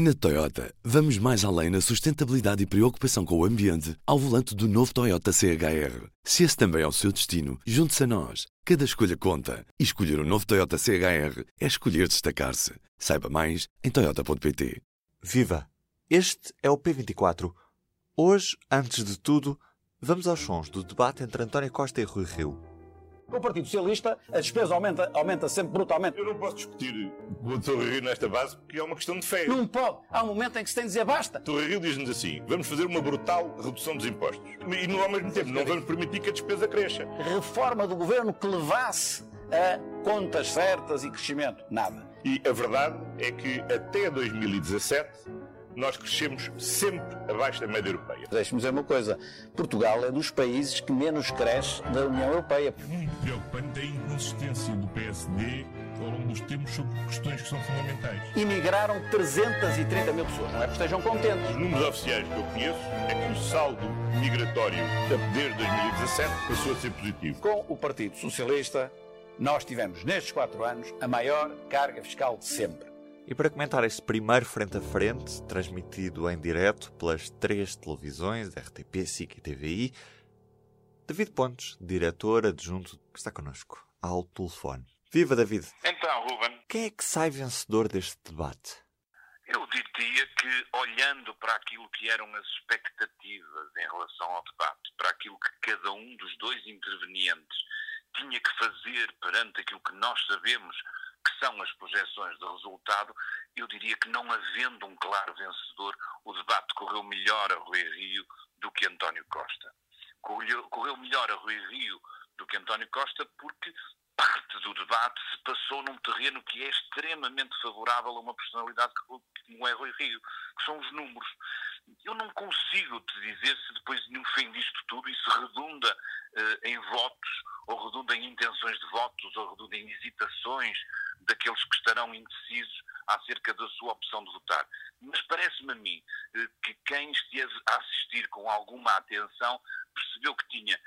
Na Toyota, vamos mais além na sustentabilidade e preocupação com o ambiente ao volante do novo Toyota CHR. Se esse também é o seu destino, junte-se a nós. Cada escolha conta. E escolher o um novo Toyota CHR é escolher destacar-se. Saiba mais em Toyota.pt. Viva! Este é o P24. Hoje, antes de tudo, vamos aos sons do debate entre António Costa e Rui Rio. Com o Partido Socialista, a despesa aumenta, aumenta sempre brutalmente. Eu não posso discutir com o. Rio nesta base porque é uma questão de fé. Não pode. Há um momento em que se tem de dizer basta. Rio diz-nos assim: vamos fazer uma brutal redução dos impostos. E no, ao mesmo tempo não vamos permitir que a despesa cresça. Reforma do governo que levasse a contas certas e crescimento. Nada. E a verdade é que até 2017 nós crescemos sempre abaixo da média europeia. Deixe-me dizer uma coisa: Portugal é dos países que menos cresce da União Europeia. Muito preocupante a inconsistência do PSD ao longo dos tempos sobre questões que são fundamentais. Imigraram 330 mil pessoas, não é que estejam contentes. Os números oficiais que eu conheço é que o saldo migratório desde 2017 passou a ser positivo. Com o Partido Socialista, nós tivemos nestes quatro anos a maior carga fiscal de sempre. E para comentar este primeiro frente a frente, transmitido em direto pelas três televisões, RTP, SIC e TVI, David Pontes, diretor adjunto, que está connosco ao telefone. Viva, David! Então, Ruben. Quem é que sai vencedor deste debate? Eu diria que, olhando para aquilo que eram as expectativas em relação ao debate, para aquilo que cada um dos dois intervenientes tinha que fazer perante aquilo que nós sabemos são as projeções de resultado, eu diria que não havendo um claro vencedor, o debate correu melhor a Rui Rio do que António Costa. Correu, melhor a Rui Rio do que António Costa porque parte do debate se passou num terreno que é extremamente favorável a uma personalidade como é Rui Rio, que são os números. Eu não consigo te dizer se depois no fim disto tudo isso redunda uh, em votos, ou redunda em intenções de votos, ou redunda em hesitações daqueles que estarão indecisos acerca da sua opção de votar. Mas parece-me a mim uh, que quem esteve a assistir com alguma atenção percebeu que tinha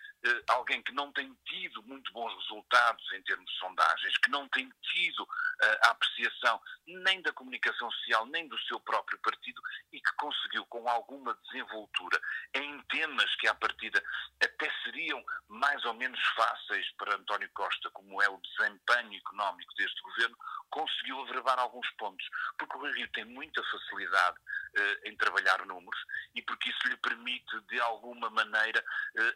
alguém que não tem tido muito bons resultados em termos de sondagens, que não tem tido uh, a apreciação nem da comunicação social, nem do seu próprio partido e que conseguiu, com alguma desenvoltura, em temas que à partida até seriam mais ou menos fáceis para António Costa, como é o desempenho económico deste governo, conseguiu averbar alguns pontos. Porque o Rio tem muita facilidade uh, em trabalhar números e porque isso lhe permite, de alguma maneira,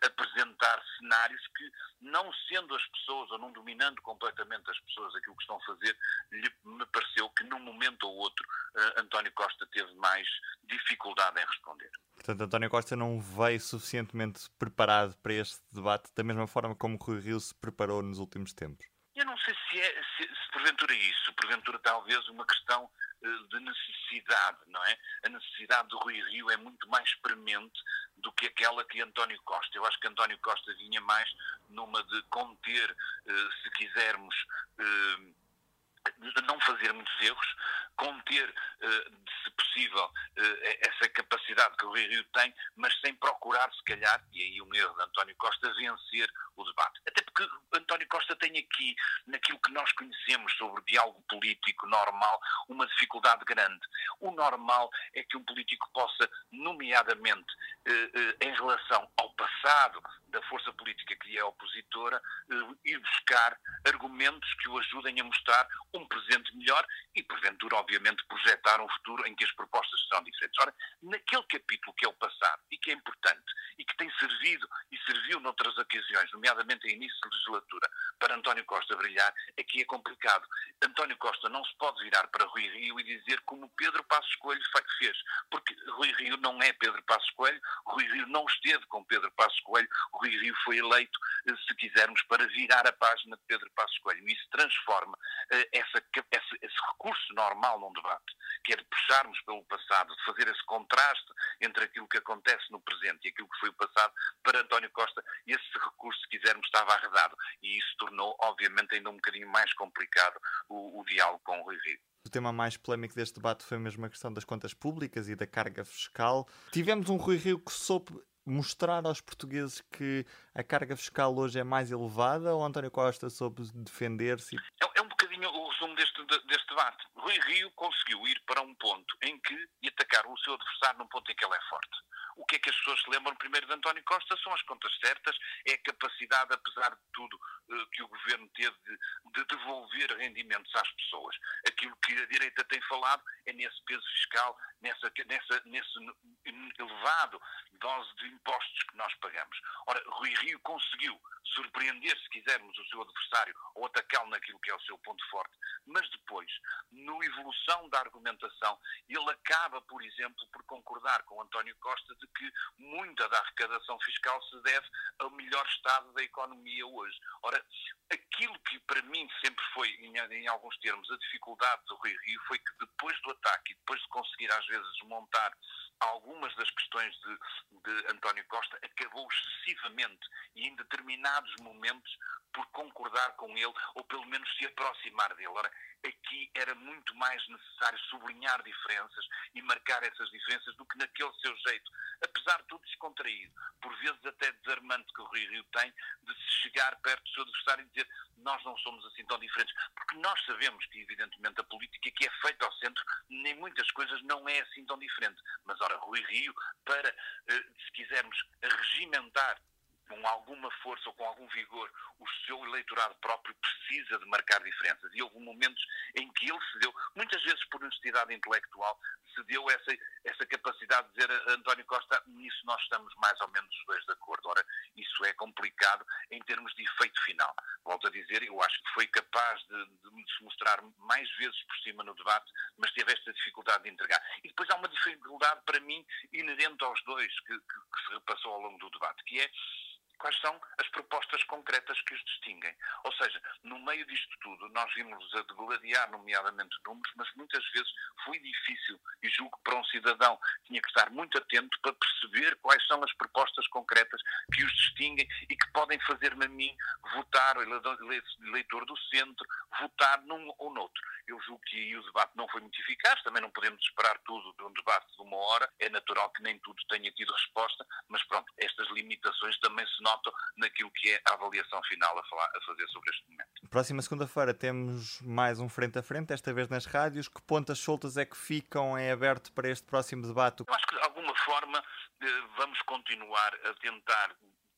apresentar cenários que, não sendo as pessoas ou não dominando completamente as pessoas aquilo que estão a fazer, lhe, me pareceu que num momento ou outro uh, António Costa teve mais dificuldade em responder. Portanto, António Costa não veio suficientemente preparado para este debate da mesma forma como Rui Rio se preparou nos últimos tempos. Eu não sei se é, se, se porventura é isso, porventura talvez uma questão de necessidade, não é? A necessidade do Rui Rio é muito mais premente do que aquela que António Costa. Eu acho que António Costa vinha mais numa de conter, se quisermos, de não fazer muitos erros, conter, se possível, essa capacidade que o Rio tem, mas sem procurar, se calhar, e aí um erro de António Costa, vencer o debate. Até porque António Costa tem aqui, naquilo que nós conhecemos sobre diálogo político normal, uma dificuldade grande. O normal é que um político possa, nomeadamente em relação ao passado da força política que lhe é opositora, ir buscar argumentos que o ajudem a mostrar um presente melhor e, porventura, obviamente, projetar um futuro em que as propostas serão diferentes. Ora, naquele capítulo que é o passado e que é importante e que tem servido e serviu noutras ocasiões, nomeadamente em início de legislatura, para António Costa brilhar, aqui é complicado. António Costa não se pode virar para Rui Rio e dizer como Pedro Passos Coelho fez, porque Rui Rio não é Pedro Passos Coelho, Rui Rio não esteve com Pedro Passos Coelho, Rui Rio foi eleito, se quisermos, para virar a página de Pedro Passos Coelho. Isso transforma uh, essa, esse, esse recurso normal num debate, que é de puxarmos pelo passado, de fazer esse contraste entre aquilo que acontece no presente e aquilo que foi o passado, para António Costa, esse recurso, se quisermos, estava arredado. E isso tornou, obviamente, ainda um bocadinho mais complicado o, o diálogo com o Rui Rio. O tema mais polémico deste debate foi mesmo a questão das contas públicas e da carga fiscal. Tivemos um Rui Rio que soube mostrar aos portugueses que a carga fiscal hoje é mais elevada ou António Costa soube defender-se? É, é, um bocadinho o resumo deste, deste debate. Rui Rio conseguiu ir para um ponto em que marcar o seu adversário num ponto em que ele é forte. O que é que as pessoas se lembram primeiro de António Costa? São as contas certas, é a capacidade, apesar de tudo, eh, que o governo teve de, de devolver rendimentos às pessoas. Aquilo que a direita tem falado é nesse peso fiscal, nessa, nessa, nesse elevado dose de impostos que nós pagamos. Ora, Rui Rio conseguiu surpreender, se quisermos, o seu adversário ou atacá-lo naquilo que é o seu ponto forte, mas depois, na evolução da argumentação, ele acaba, por exemplo, por concordar com António Costa de que muita da arrecadação fiscal se deve ao melhor estado da economia hoje. Ora, aquilo que para mim sempre foi, em, em alguns termos, a dificuldade do Rui Rio foi que depois do ataque e depois de conseguir às vezes desmontar algumas das questões de, de António Costa, acabou excessivamente e em determinados momentos por concordar com ele ou pelo menos se aproximar dele. Ora, aqui era muito mais necessário sublinhar diferenças e marcar essas diferenças do que naquele seu jeito, apesar de tudo descontraído, por vezes até desarmante que o Rui Rio tem, de se chegar perto do seu adversário e dizer nós não somos assim tão diferentes, porque nós sabemos que evidentemente a política que é feita ao centro, nem muitas coisas não é assim tão diferente. Mas ora, Rui Rio, para, eh, se quisermos, regimentar com alguma força ou com algum vigor o seu eleitorado próprio precisa de marcar diferenças. E houve momentos em que ele se deu, muitas vezes por honestidade intelectual, se deu essa, essa capacidade de dizer a António Costa, nisso nós estamos mais ou menos os dois de acordo. Ora, isso é complicado em termos de efeito final. Volto a dizer, eu acho que foi capaz de, de se mostrar mais vezes por cima no debate, mas teve esta dificuldade de entregar. E depois há uma dificuldade, para mim, inerente aos dois, que, que, que se repassou ao longo do debate, que é quais são as propostas concretas que os distinguem. Ou seja, no meio disto tudo, nós vimos a degladiar, nomeadamente números, mas muitas vezes foi difícil e julgo que para um cidadão tinha que estar muito atento para perceber quais são as propostas concretas que os distinguem e que podem fazer-me a mim votar, eleitor do centro, votar num ou noutro. Eu julgo que aí o debate não foi muito eficaz, também não podemos esperar tudo de um debate de uma hora, é natural que nem tudo tenha tido resposta, mas pronto, estas limitações também se notam naquilo que é a avaliação final a, falar, a fazer sobre este momento. Próxima segunda-feira temos mais um frente a frente, desta vez nas rádios. Que pontas soltas é que ficam em aberto para este próximo debate? Eu acho que de alguma forma eh, vamos continuar a tentar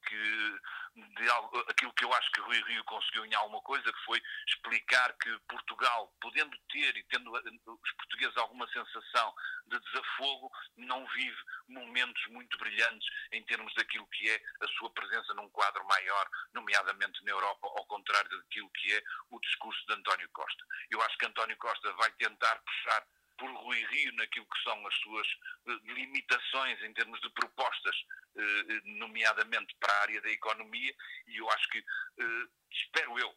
que de algo, aquilo que eu acho que Rui Rio conseguiu em alguma coisa, que foi explicar que Portugal, podendo ter e tendo os portugueses alguma sensação de desafogo, não vive momentos muito brilhantes em termos daquilo que é a sua presença num quadro maior, nomeadamente na Europa, ao contrário daquilo que é o discurso de António Costa. Eu acho que António Costa vai tentar puxar por Rui Rio naquilo que são as suas eh, limitações em termos de propostas, eh, eh, nomeadamente para a área da economia, e eu acho que, espero eu,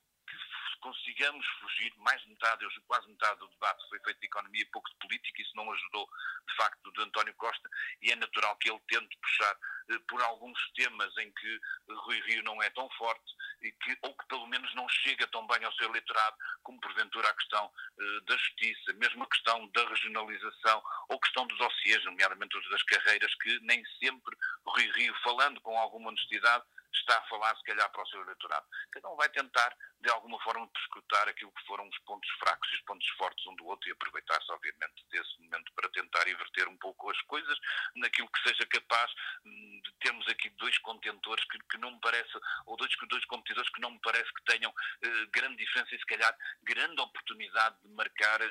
consigamos fugir, mais de metade, eu quase metade do debate foi feito de economia pouco de política, isso não ajudou, de facto, de António Costa, e é natural que ele tente puxar eh, por alguns temas em que Rui Rio não é tão forte, e que, ou que pelo menos não chega tão bem ao seu eleitorado, como porventura a questão eh, da justiça, mesmo a questão da regionalização, ou a questão dos dossiês, nomeadamente os das carreiras, que nem sempre Rui Rio, falando com alguma honestidade, está a falar, se calhar, para o seu eleitorado. Cada um vai tentar, de alguma forma, prescrutar aquilo que foram os pontos fracos e os pontos fortes um do outro e aproveitar-se, obviamente, desse momento para tentar inverter um pouco as coisas naquilo que seja capaz hum, de termos aqui dois contentores que, que não me parece, ou dois, dois competidores que não me parece que tenham eh, grande diferença e, se calhar, grande oportunidade de marcar eh,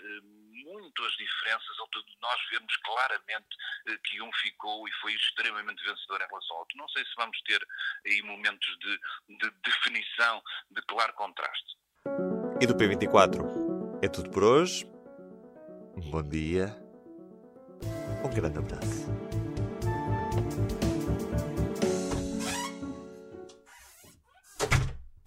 muito as diferenças, ou de nós vermos claramente eh, que um ficou e foi extremamente vencedor em relação ao outro. Não sei se vamos ter aí momentos de, de definição, de claro contraste. E do P24 é tudo por hoje. Um bom dia. Um grande abraço.